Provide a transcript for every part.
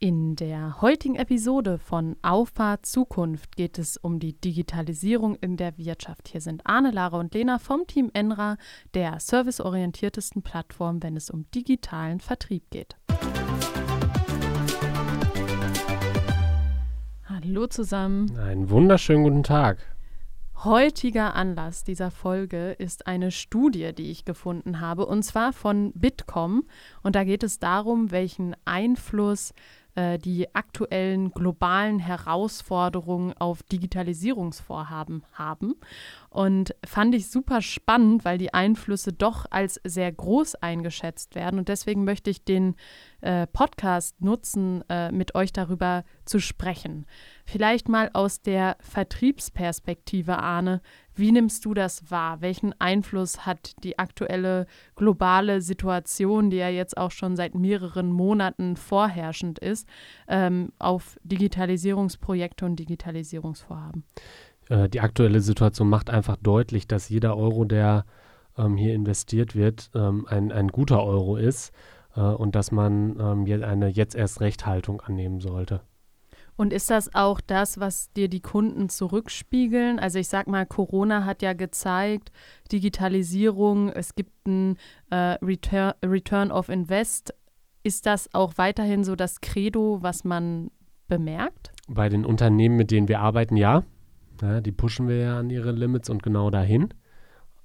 In der heutigen Episode von Auffahrt Zukunft geht es um die Digitalisierung in der Wirtschaft. Hier sind Arne, Lara und Lena vom Team Enra, der serviceorientiertesten Plattform, wenn es um digitalen Vertrieb geht. Hallo zusammen. Einen wunderschönen guten Tag. Heutiger Anlass dieser Folge ist eine Studie, die ich gefunden habe, und zwar von Bitkom. Und da geht es darum, welchen Einfluss äh, die aktuellen globalen Herausforderungen auf Digitalisierungsvorhaben haben. Und fand ich super spannend, weil die Einflüsse doch als sehr groß eingeschätzt werden. Und deswegen möchte ich den äh, Podcast nutzen, äh, mit euch darüber zu sprechen. Vielleicht mal aus der Vertriebsperspektive, Arne. Wie nimmst du das wahr? Welchen Einfluss hat die aktuelle globale Situation, die ja jetzt auch schon seit mehreren Monaten vorherrschend ist, ähm, auf Digitalisierungsprojekte und Digitalisierungsvorhaben? Äh, die aktuelle Situation macht einfach deutlich, dass jeder Euro, der ähm, hier investiert wird, ähm, ein, ein guter Euro ist äh, und dass man ähm, eine jetzt erst Rechthaltung annehmen sollte. Und ist das auch das, was dir die Kunden zurückspiegeln? Also ich sag mal, Corona hat ja gezeigt, Digitalisierung, es gibt ein äh, Return, Return of Invest. Ist das auch weiterhin so das Credo, was man bemerkt? Bei den Unternehmen, mit denen wir arbeiten, ja. ja die pushen wir ja an ihre Limits und genau dahin.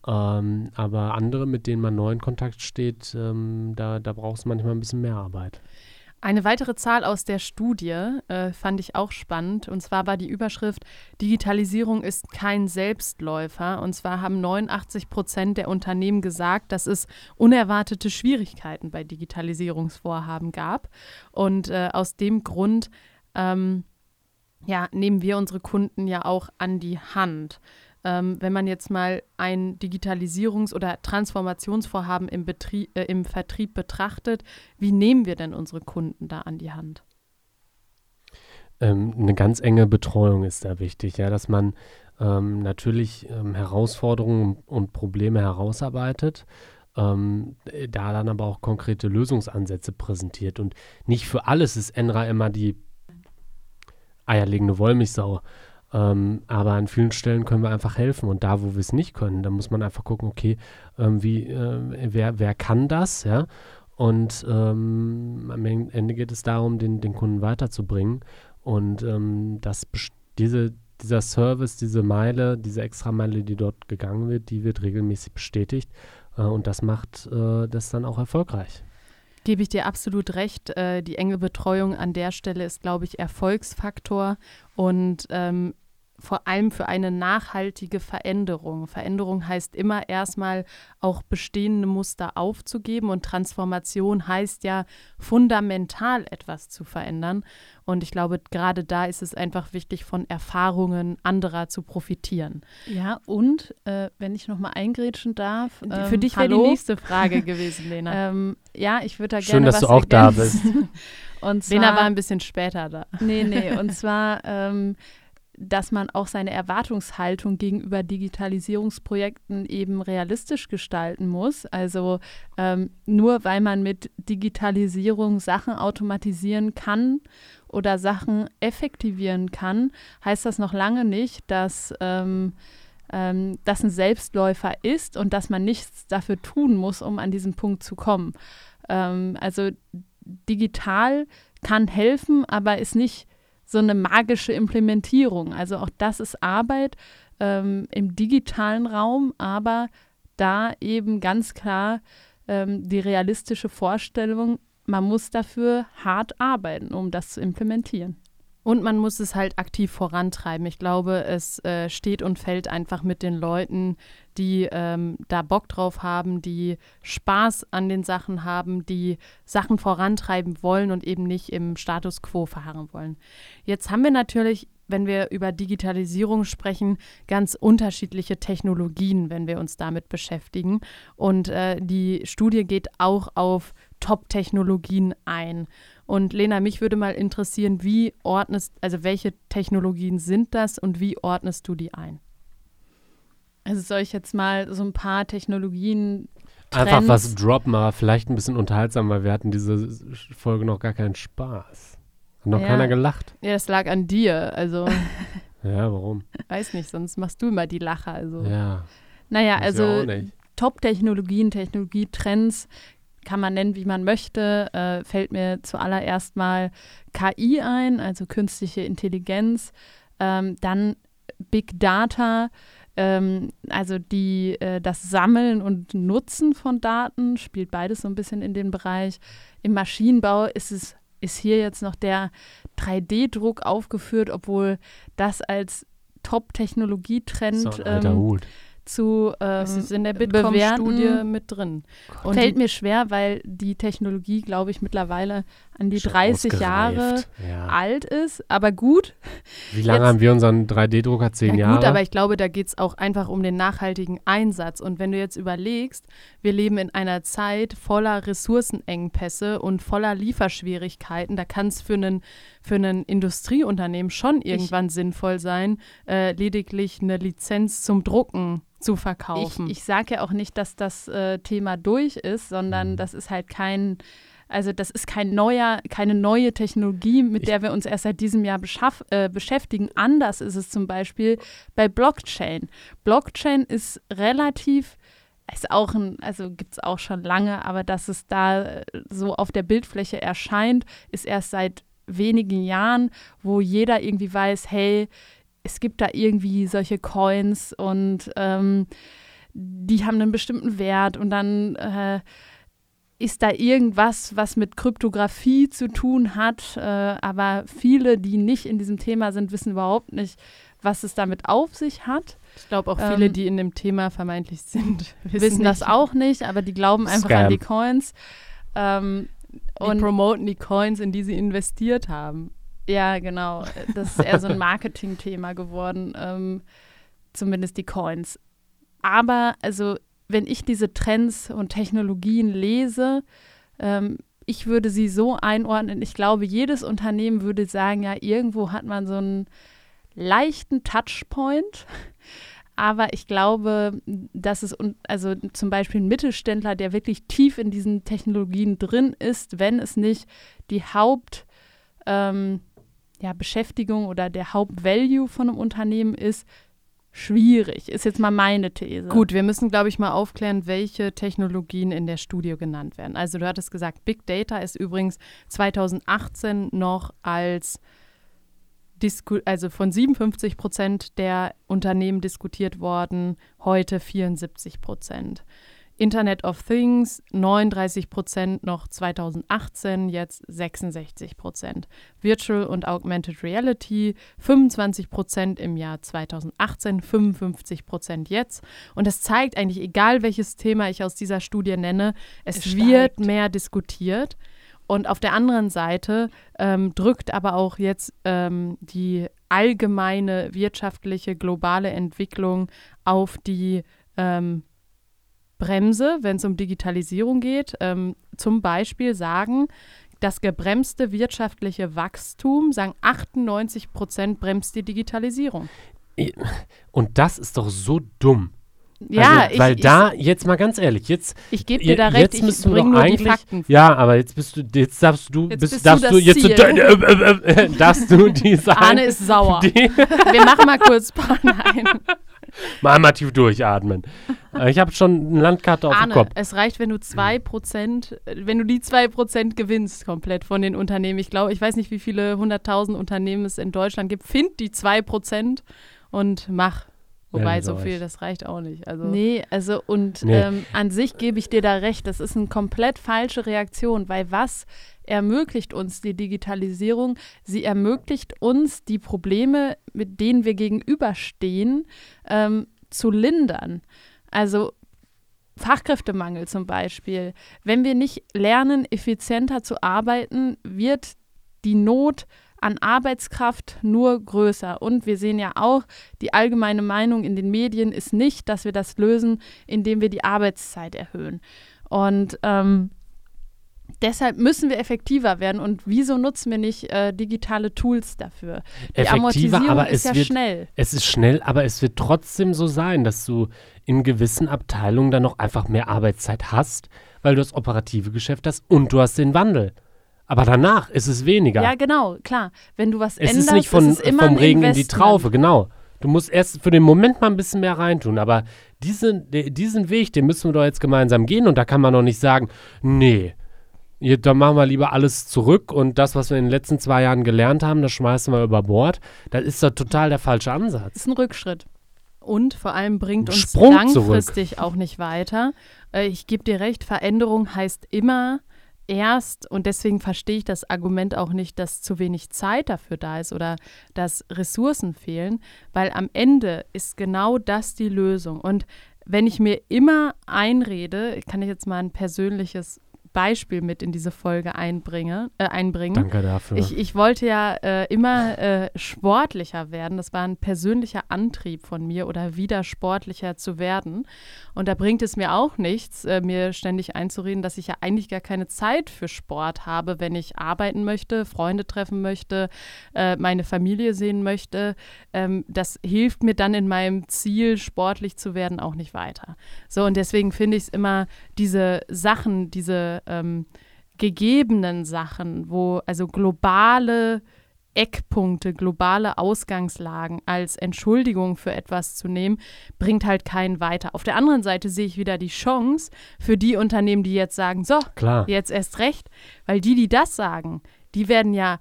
Ähm, aber andere, mit denen man neu in Kontakt steht, ähm, da, da braucht es manchmal ein bisschen mehr Arbeit. Eine weitere Zahl aus der Studie äh, fand ich auch spannend. Und zwar war die Überschrift, Digitalisierung ist kein Selbstläufer. Und zwar haben 89 Prozent der Unternehmen gesagt, dass es unerwartete Schwierigkeiten bei Digitalisierungsvorhaben gab. Und äh, aus dem Grund ähm, ja, nehmen wir unsere Kunden ja auch an die Hand. Ähm, wenn man jetzt mal ein Digitalisierungs- oder Transformationsvorhaben im, Betrieb, äh, im Vertrieb betrachtet, wie nehmen wir denn unsere Kunden da an die Hand? Ähm, eine ganz enge Betreuung ist da wichtig, ja, dass man ähm, natürlich ähm, Herausforderungen und Probleme herausarbeitet, ähm, da dann aber auch konkrete Lösungsansätze präsentiert. Und nicht für alles ist Enra immer die eierlegende Wollmilchsau. Ähm, aber an vielen Stellen können wir einfach helfen und da, wo wir es nicht können, da muss man einfach gucken, okay, ähm, wie, äh, wer, wer kann das, ja? Und ähm, am Ende geht es darum, den, den Kunden weiterzubringen und ähm, das, diese, dieser Service, diese Meile, diese Extrameile, die dort gegangen wird, die wird regelmäßig bestätigt äh, und das macht äh, das dann auch erfolgreich. Gebe ich dir absolut recht. Äh, die enge Betreuung an der Stelle ist, glaube ich, Erfolgsfaktor. Und ähm, vor allem für eine nachhaltige Veränderung. Veränderung heißt immer erstmal auch bestehende Muster aufzugeben und Transformation heißt ja fundamental etwas zu verändern. Und ich glaube, gerade da ist es einfach wichtig, von Erfahrungen anderer zu profitieren. Ja, und äh, wenn ich nochmal eingrätschen darf. Ähm, für dich wäre die nächste Frage gewesen, Lena. ähm, ja, ich würde da gerne. Schön, dass du auch da bist. und zwar, Lena war ein bisschen später da. Nee, nee, und zwar. Ähm, dass man auch seine Erwartungshaltung gegenüber Digitalisierungsprojekten eben realistisch gestalten muss. Also ähm, nur weil man mit Digitalisierung Sachen automatisieren kann oder Sachen effektivieren kann, heißt das noch lange nicht, dass ähm, ähm, das ein Selbstläufer ist und dass man nichts dafür tun muss, um an diesen Punkt zu kommen. Ähm, also digital kann helfen, aber ist nicht so eine magische Implementierung. Also auch das ist Arbeit ähm, im digitalen Raum, aber da eben ganz klar ähm, die realistische Vorstellung, man muss dafür hart arbeiten, um das zu implementieren. Und man muss es halt aktiv vorantreiben. Ich glaube, es äh, steht und fällt einfach mit den Leuten, die ähm, da Bock drauf haben, die Spaß an den Sachen haben, die Sachen vorantreiben wollen und eben nicht im Status quo verharren wollen. Jetzt haben wir natürlich wenn wir über Digitalisierung sprechen, ganz unterschiedliche Technologien, wenn wir uns damit beschäftigen. Und äh, die Studie geht auch auf Top-Technologien ein. Und Lena, mich würde mal interessieren, wie ordnest, also welche Technologien sind das und wie ordnest du die ein? Also soll ich jetzt mal so ein paar Technologien Trends. Einfach was droppen, aber vielleicht ein bisschen unterhaltsam, weil wir hatten diese Folge noch gar keinen Spaß. Hat noch Ja. keiner gelacht. Ja, das lag an dir. Also, Ja, warum? weiß nicht, sonst machst du immer die Lacher. Also. Ja. Naja, ja also. Top-Technologien, Technologietrends kann man nennen, wie man möchte. Äh, fällt mir zuallererst mal KI ein, also künstliche Intelligenz. Ähm, dann Big Data, ähm, also die, äh, das Sammeln und Nutzen von Daten spielt beides so ein bisschen in den Bereich. Im Maschinenbau ist es ist hier jetzt noch der 3D-Druck aufgeführt, obwohl das als Top-Technologietrend So ein alter ähm, Hut. Zu ähm, ist in der. Bitkom-Studie mit drin. Und fällt mir schwer, weil die Technologie, glaube ich, mittlerweile an die Schon 30 Jahre. Ja. alt ist. Aber gut, Wie lange jetzt- haben wir unseren 3D-Drucker? Zehn ja Jahre? gut, aber ich glaube, da geht es auch einfach um den nachhaltigen Einsatz. Und wenn du jetzt überlegst, wir leben in einer Zeit voller Ressourcenengpässe und voller Lieferschwierigkeiten, da kann es für einen für ein Industrieunternehmen schon irgendwann sinnvoll sein, äh, lediglich eine Lizenz zum Drucken zu ich, verkaufen. ich sage ja auch nicht, dass das äh, Thema durch ist, sondern Mhm. das ist halt kein, also das ist kein neuer, keine neue Technologie, mit Ich- der wir uns erst seit diesem Jahr äh, beschäftigen. Anders ist es zum Beispiel bei Blockchain. Blockchain ist relativ ist auch ein, also gibt es auch schon lange, aber dass es da äh, so auf der Bildfläche erscheint, ist erst seit wenigen Jahren, wo jeder irgendwie weiß, hey, es gibt da irgendwie solche Coins und ähm, die haben einen bestimmten Wert und dann äh, ist da irgendwas, was mit Kryptographie zu tun hat, äh, aber viele, die nicht in diesem Thema sind, wissen überhaupt nicht, was es damit auf sich hat, Ich glaube auch viele, Ähm, die in dem Thema vermeintlich sind, wissen, wissen, das auch nicht, aber die glauben einfach Scam. an die Coins. Ähm, Die und promoten die Coins, in die sie investiert haben. Ja, genau. Das ist eher so ein Marketing-Thema geworden, ähm, zumindest die Coins. Aber also, wenn ich diese Trends und Technologien lese, ähm, ich würde sie so einordnen. Ich glaube, jedes Unternehmen würde sagen, ja, irgendwo hat man so einen leichten Touchpoint. Aber ich glaube, dass es, also zum Beispiel ein Mittelständler, der wirklich tief in diesen Technologien drin ist, wenn es nicht die Haupt, ähm, ja, Beschäftigung oder der Hauptvalue von einem Unternehmen ist, schwierig. Ist jetzt mal meine These. Gut, wir müssen, glaube ich, mal aufklären, welche Technologien in der Studie genannt werden. Also du hattest gesagt, Big Data ist übrigens 2018 noch als also von 57 Prozent der Unternehmen diskutiert worden, heute 74 Prozent. Internet of Things 39 Prozent noch 2018, jetzt 66 Prozent. Virtual und Augmented Reality 25 Prozent im Jahr 2018, 55 Prozent jetzt. Und das zeigt eigentlich, egal welches Thema ich aus dieser Studie nenne, es, Es wird mehr diskutiert. Und auf der anderen Seite ähm, drückt aber auch jetzt ähm, die allgemeine wirtschaftliche globale Entwicklung auf die ähm, Bremse, wenn es um Digitalisierung geht. Ähm, zum Beispiel sagen, das gebremste wirtschaftliche Wachstum, sagen 98 Prozent bremst die Digitalisierung. Und das ist doch so dumm. Ja, also, weil ich, da, jetzt mal ganz ehrlich, jetzt, ich, ich gebe dir da recht, jetzt ich müssen wir doch eigentlich- ja, aber jetzt bist du, jetzt darfst du, Jetzt bist, bist darfst du, jetzt Ziel. äh, äh, äh, darfst du die sein, Arne ist sauer. Wir machen mal kurz Nein. mal einmal tief durchatmen. Äh, Ich habe schon eine Landkarte auf Arne, dem Kopf. es reicht, wenn du 2%, äh, wenn du die 2% gewinnst komplett von den Unternehmen. Ich glaube, ich weiß nicht, wie viele hunderttausend Unternehmen es in Deutschland gibt. Find die 2% und mach. Wobei, so viel, das reicht auch nicht. Also, Nee, also und Nee. Ähm, an sich gebe ich dir da recht, das ist eine komplett falsche Reaktion, weil was ermöglicht uns die Digitalisierung? Sie ermöglicht uns, die Probleme, mit denen wir gegenüberstehen, ähm, zu lindern. Also Fachkräftemangel zum Beispiel. Wenn wir nicht lernen, effizienter zu arbeiten, wird die Not an Arbeitskraft nur größer. Und wir sehen ja auch, die allgemeine Meinung in den Medien ist nicht, dass wir das lösen, indem wir die Arbeitszeit erhöhen. Und ähm, deshalb müssen wir effektiver werden. Und wieso nutzen wir nicht äh, digitale Tools dafür? Die Effektiver, Amortisierung aber ist es ja wird, schnell. es ist schnell, aber es wird trotzdem so sein, dass du in gewissen Abteilungen dann noch einfach mehr Arbeitszeit hast, weil du das operative Geschäft hast und du hast den Wandel. Aber danach ist es weniger. Ja, genau, klar. Wenn du was es änderst, ist nicht von, ist es immer vom Regen in die. Traufe, genau. Du musst erst für den Moment mal ein bisschen mehr reintun. Aber diesen, diesen Weg, den müssen wir doch jetzt gemeinsam gehen. Und da kann man doch nicht sagen, nee, dann machen wir lieber alles zurück und das, was wir in den letzten zwei Jahren gelernt haben, das schmeißen wir über Bord. Das ist doch total der falsche Das Ansatz. ist ein Rückschritt. Und vor allem bringt uns Sprung zurück. langfristig auch nicht weiter. Äh, ich gebe dir recht, Veränderung heißt immer erst, und deswegen verstehe ich das Argument auch nicht, dass zu wenig Zeit dafür da ist oder dass Ressourcen fehlen, weil am Ende ist genau das die Lösung. Und wenn ich mir immer einrede, kann ich jetzt mal ein persönliches Beispiel mit in diese Folge einbringe, äh, einbringen. Danke dafür. Ich, ich wollte ja äh, immer äh, sportlicher werden. Das war ein persönlicher Antrieb von mir oder wieder sportlicher zu werden. Und da bringt es mir auch nichts, äh, mir ständig einzureden, dass ich ja eigentlich gar keine Zeit für Sport habe, wenn ich arbeiten möchte, Freunde treffen möchte, äh, meine Familie sehen möchte. Ähm, das hilft mir dann in meinem Ziel, sportlich zu werden, auch nicht weiter. So, und deswegen finde ich es immer diese Sachen, diese ähm, gegebenen Sachen, wo also globale Eckpunkte, globale Ausgangslagen als Entschuldigung für etwas zu nehmen, bringt halt keinen weiter. Auf der anderen Seite sehe ich wieder die Chance für die Unternehmen, die jetzt sagen, so, Klar. jetzt erst recht, weil die, die das sagen, die werden ja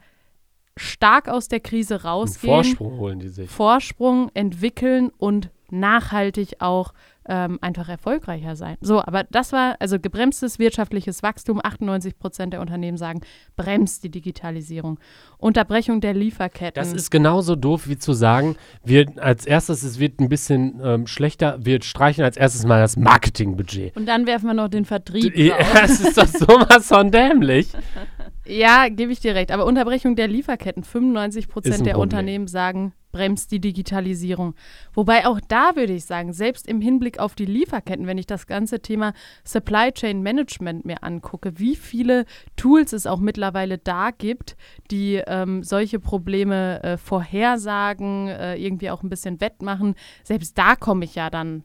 stark aus der Krise Einen rausgehen, Vorsprung holen die sich. Vorsprung entwickeln und nachhaltig auch ähm, einfach erfolgreicher sein. So, aber das war also gebremstes wirtschaftliches Wachstum. 98 Prozent der Unternehmen sagen, bremst die Digitalisierung. Unterbrechung der Lieferketten. Das ist genauso doof wie zu sagen, wir als erstes, es wird ein bisschen ähm, schlechter, wir streichen als erstes mal das Marketingbudget. Und dann werfen wir noch den Vertrieb drauf. Das ist doch sowas von dämlich. Ja, gebe ich dir recht. Aber Unterbrechung der Lieferketten. 95 Ist Prozent der. Unternehmen sagen, bremst die Digitalisierung. Wobei auch da würde ich sagen, selbst im Hinblick auf die Lieferketten, wenn ich das ganze Thema Supply Chain Management mir angucke, wie viele Tools es auch mittlerweile da gibt, die ähm, solche Probleme äh, vorhersagen, äh, irgendwie auch ein bisschen wettmachen. Selbst da komme ich ja dann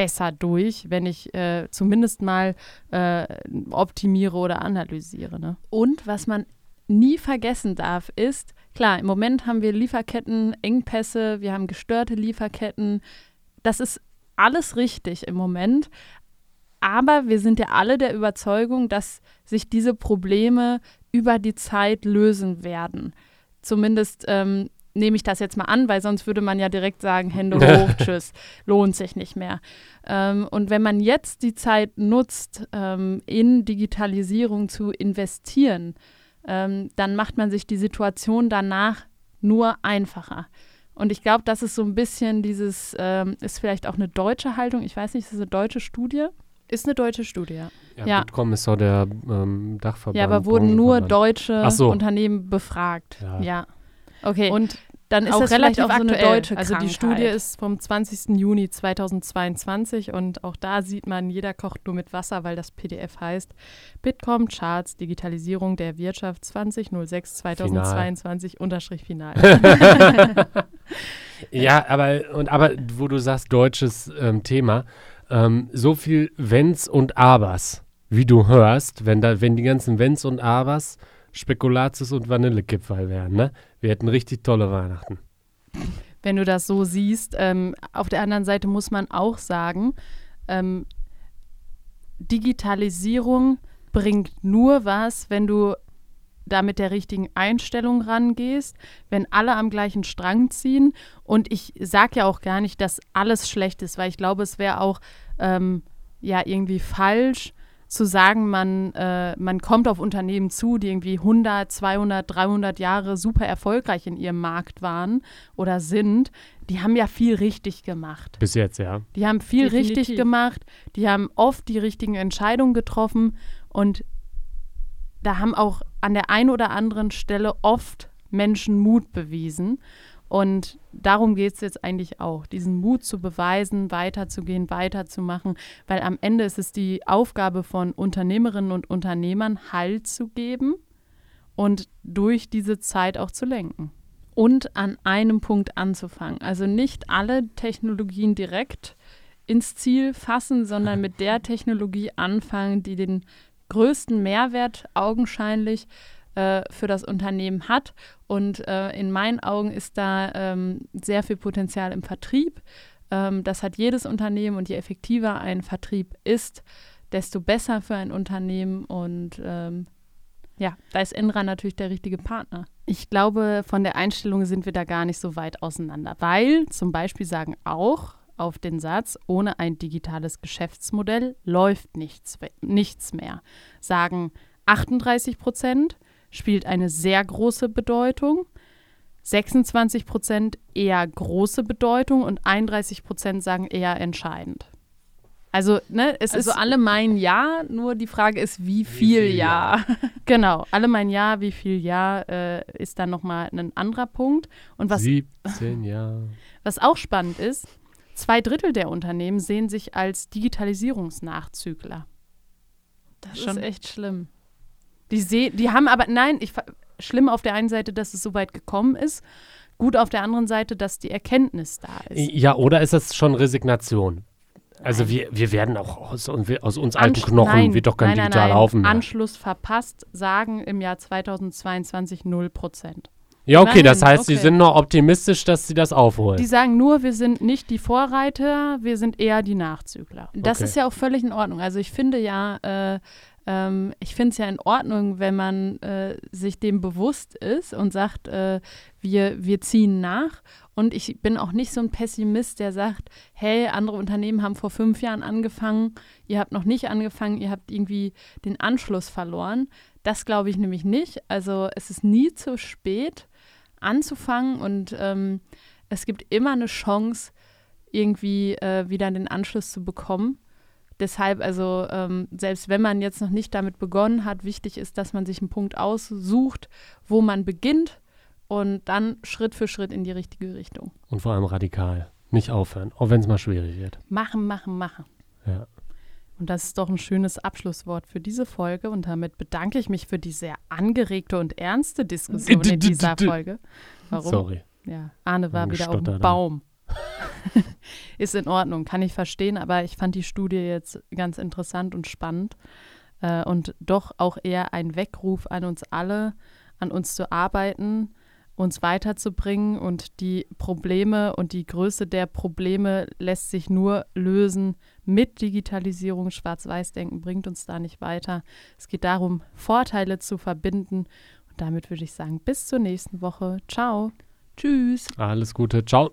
besser durch, wenn ich äh, zumindest mal äh, optimiere oder analysiere. Ne? Und was man nie vergessen darf, ist, klar, im Moment haben wir Lieferkettenengpässe, wir haben gestörte Lieferketten. Das ist alles richtig im Moment. Aber wir sind ja alle der Überzeugung, dass sich diese Probleme über die Zeit lösen werden. Zumindest ähm, nehme ich das jetzt mal an, weil sonst würde man ja direkt sagen, Hände hoch, tschüss, lohnt sich nicht mehr. Ähm, und wenn man jetzt die Zeit nutzt, ähm, in Digitalisierung zu investieren, ähm, dann macht man sich die Situation danach nur einfacher. Und ich glaube, das ist so ein bisschen dieses, ähm, ist vielleicht auch eine deutsche Haltung, ich weiß nicht, ist das eine deutsche Studie? Ist eine deutsche Studie, ja. Ja, Ja. Bitkom ist so der ähm, Dachverband. Ja, aber wurden nur deutsche so. Unternehmen befragt. Ja. Ja. Okay, Und dann ist auch das relativ auch so eine aktuell. deutsche Also die. Studie ist vom 20. Juni 2022 und auch da sieht man, jeder kocht nur mit Wasser, weil das PDF heißt Bitkom Charts Digitalisierung der Wirtschaft 2006 2022 Unterstrich Final. Ja, aber, und, aber wo du sagst, deutsches ähm, Thema, ähm, so viel Wenns und Abers, wie du hörst, wenn, da, wenn die ganzen Wenns und Abers Spekulatius und Vanillekipferl wären, ne? Wir hätten richtig tolle Weihnachten. wenn du das so siehst. Ähm, auf der anderen Seite muss man auch sagen, ähm, Digitalisierung bringt nur was, wenn du da mit der richtigen Einstellung rangehst, wenn alle am gleichen Strang ziehen. Und ich sage ja auch gar nicht, dass alles schlecht ist, weil ich glaube, es wäre auch ähm, ja irgendwie falsch zu sagen, man, äh, man kommt auf Unternehmen zu, die irgendwie 100, 200, 300 Jahre super erfolgreich in ihrem Markt waren oder sind. Die haben ja viel richtig gemacht. Bis jetzt, ja. Die haben viel Definitiv. richtig gemacht, die haben oft die richtigen Entscheidungen getroffen und da haben auch an der einen oder anderen Stelle oft Menschen Mut bewiesen. Und darum geht es jetzt eigentlich auch, diesen Mut zu beweisen, weiterzugehen, weiterzumachen, weil am Ende ist es die Aufgabe von Unternehmerinnen und Unternehmern, Halt zu geben und durch diese Zeit auch zu lenken. und an einem Punkt anzufangen. Also nicht alle Technologien direkt ins Ziel fassen, sondern mit der Technologie anfangen, die den größten Mehrwert augenscheinlich äh, für das Unternehmen hat. Und äh, in meinen Augen ist da ähm, sehr viel Potenzial im Vertrieb. Ähm, das hat jedes Unternehmen und je effektiver ein Vertrieb ist, desto besser für ein Unternehmen. Und ähm, ja, da ist Enra natürlich der richtige Partner. Ich glaube, von der Einstellung sind wir da gar nicht so weit auseinander, weil zum Beispiel sagen auch auf den Satz, ohne ein digitales Geschäftsmodell läuft nichts, nichts mehr. Sagen 38 Prozent, spielt eine sehr große Bedeutung. 26 Prozent eher große Bedeutung und 31 Prozent sagen eher entscheidend. Also, ne, es also ist. alle meinen Ja, nur die Frage ist, wie viel, wie viel Ja. ja. genau, alle meinen Ja, wie viel Ja äh, ist dann nochmal ein anderer Punkt. Und was, 17 Ja. Was auch spannend ist, zwei Drittel der Unternehmen sehen sich als Digitalisierungsnachzügler. Das ist Schon echt schlimm. Die, seh, die haben aber, nein, ich, schlimm auf der einen Seite, dass es so weit gekommen ist, gut auf der anderen Seite, dass die Erkenntnis da ist. Ja, oder ist das schon Resignation? Also wir, wir werden auch aus, aus uns alten Ansch Knochen nein, wird doch kein nein, digitaler Haufen mehr. Anschluss verpasst, sagen im Jahr 2022 0 Prozent. Ja, okay, Nein, das heißt, okay. sie sind noch optimistisch, dass sie das aufholen. Die sagen nur, wir sind nicht die Vorreiter, wir sind eher die Nachzügler. Das okay. ist ja auch völlig in Ordnung. Also ich finde ja, äh, ähm, ich finde es ja in Ordnung, wenn man äh, sich dem bewusst ist und sagt, äh, wir, wir ziehen nach. Und ich bin auch nicht so ein Pessimist, der sagt, hey, andere Unternehmen haben vor fünf Jahren angefangen, ihr habt noch nicht angefangen, ihr habt irgendwie den Anschluss verloren. Das glaube ich nämlich nicht. Also es ist nie zu spät anzufangen und ähm, es gibt immer eine Chance, irgendwie äh, wieder den Anschluss zu bekommen. Deshalb, also ähm, selbst wenn man jetzt noch nicht damit begonnen hat, wichtig ist, dass man sich einen Punkt aussucht, wo man beginnt und dann Schritt für Schritt in die richtige Richtung. Und vor allem radikal. Nicht aufhören, auch wenn es mal schwierig wird. Machen, machen, machen. Ja. Und das ist doch ein schönes Abschlusswort für diese Folge. Und damit bedanke ich mich für die sehr angeregte und ernste Diskussion in dieser Folge. Warum? Sorry. Ja, Arne war wieder auf dem Baum. ist in Ordnung, kann ich verstehen, aber ich fand die Studie jetzt ganz interessant und spannend äh, und doch auch eher ein Weckruf an uns alle, an uns zu arbeiten, uns weiterzubringen und die Probleme und die Größe der Probleme lässt sich nur lösen mit Digitalisierung. Schwarz-Weiß-Denken bringt uns da nicht weiter. Es geht darum, Vorteile zu verbinden. Und damit würde ich sagen, bis zur nächsten Woche. Ciao. Tschüss. Alles Gute. Ciao.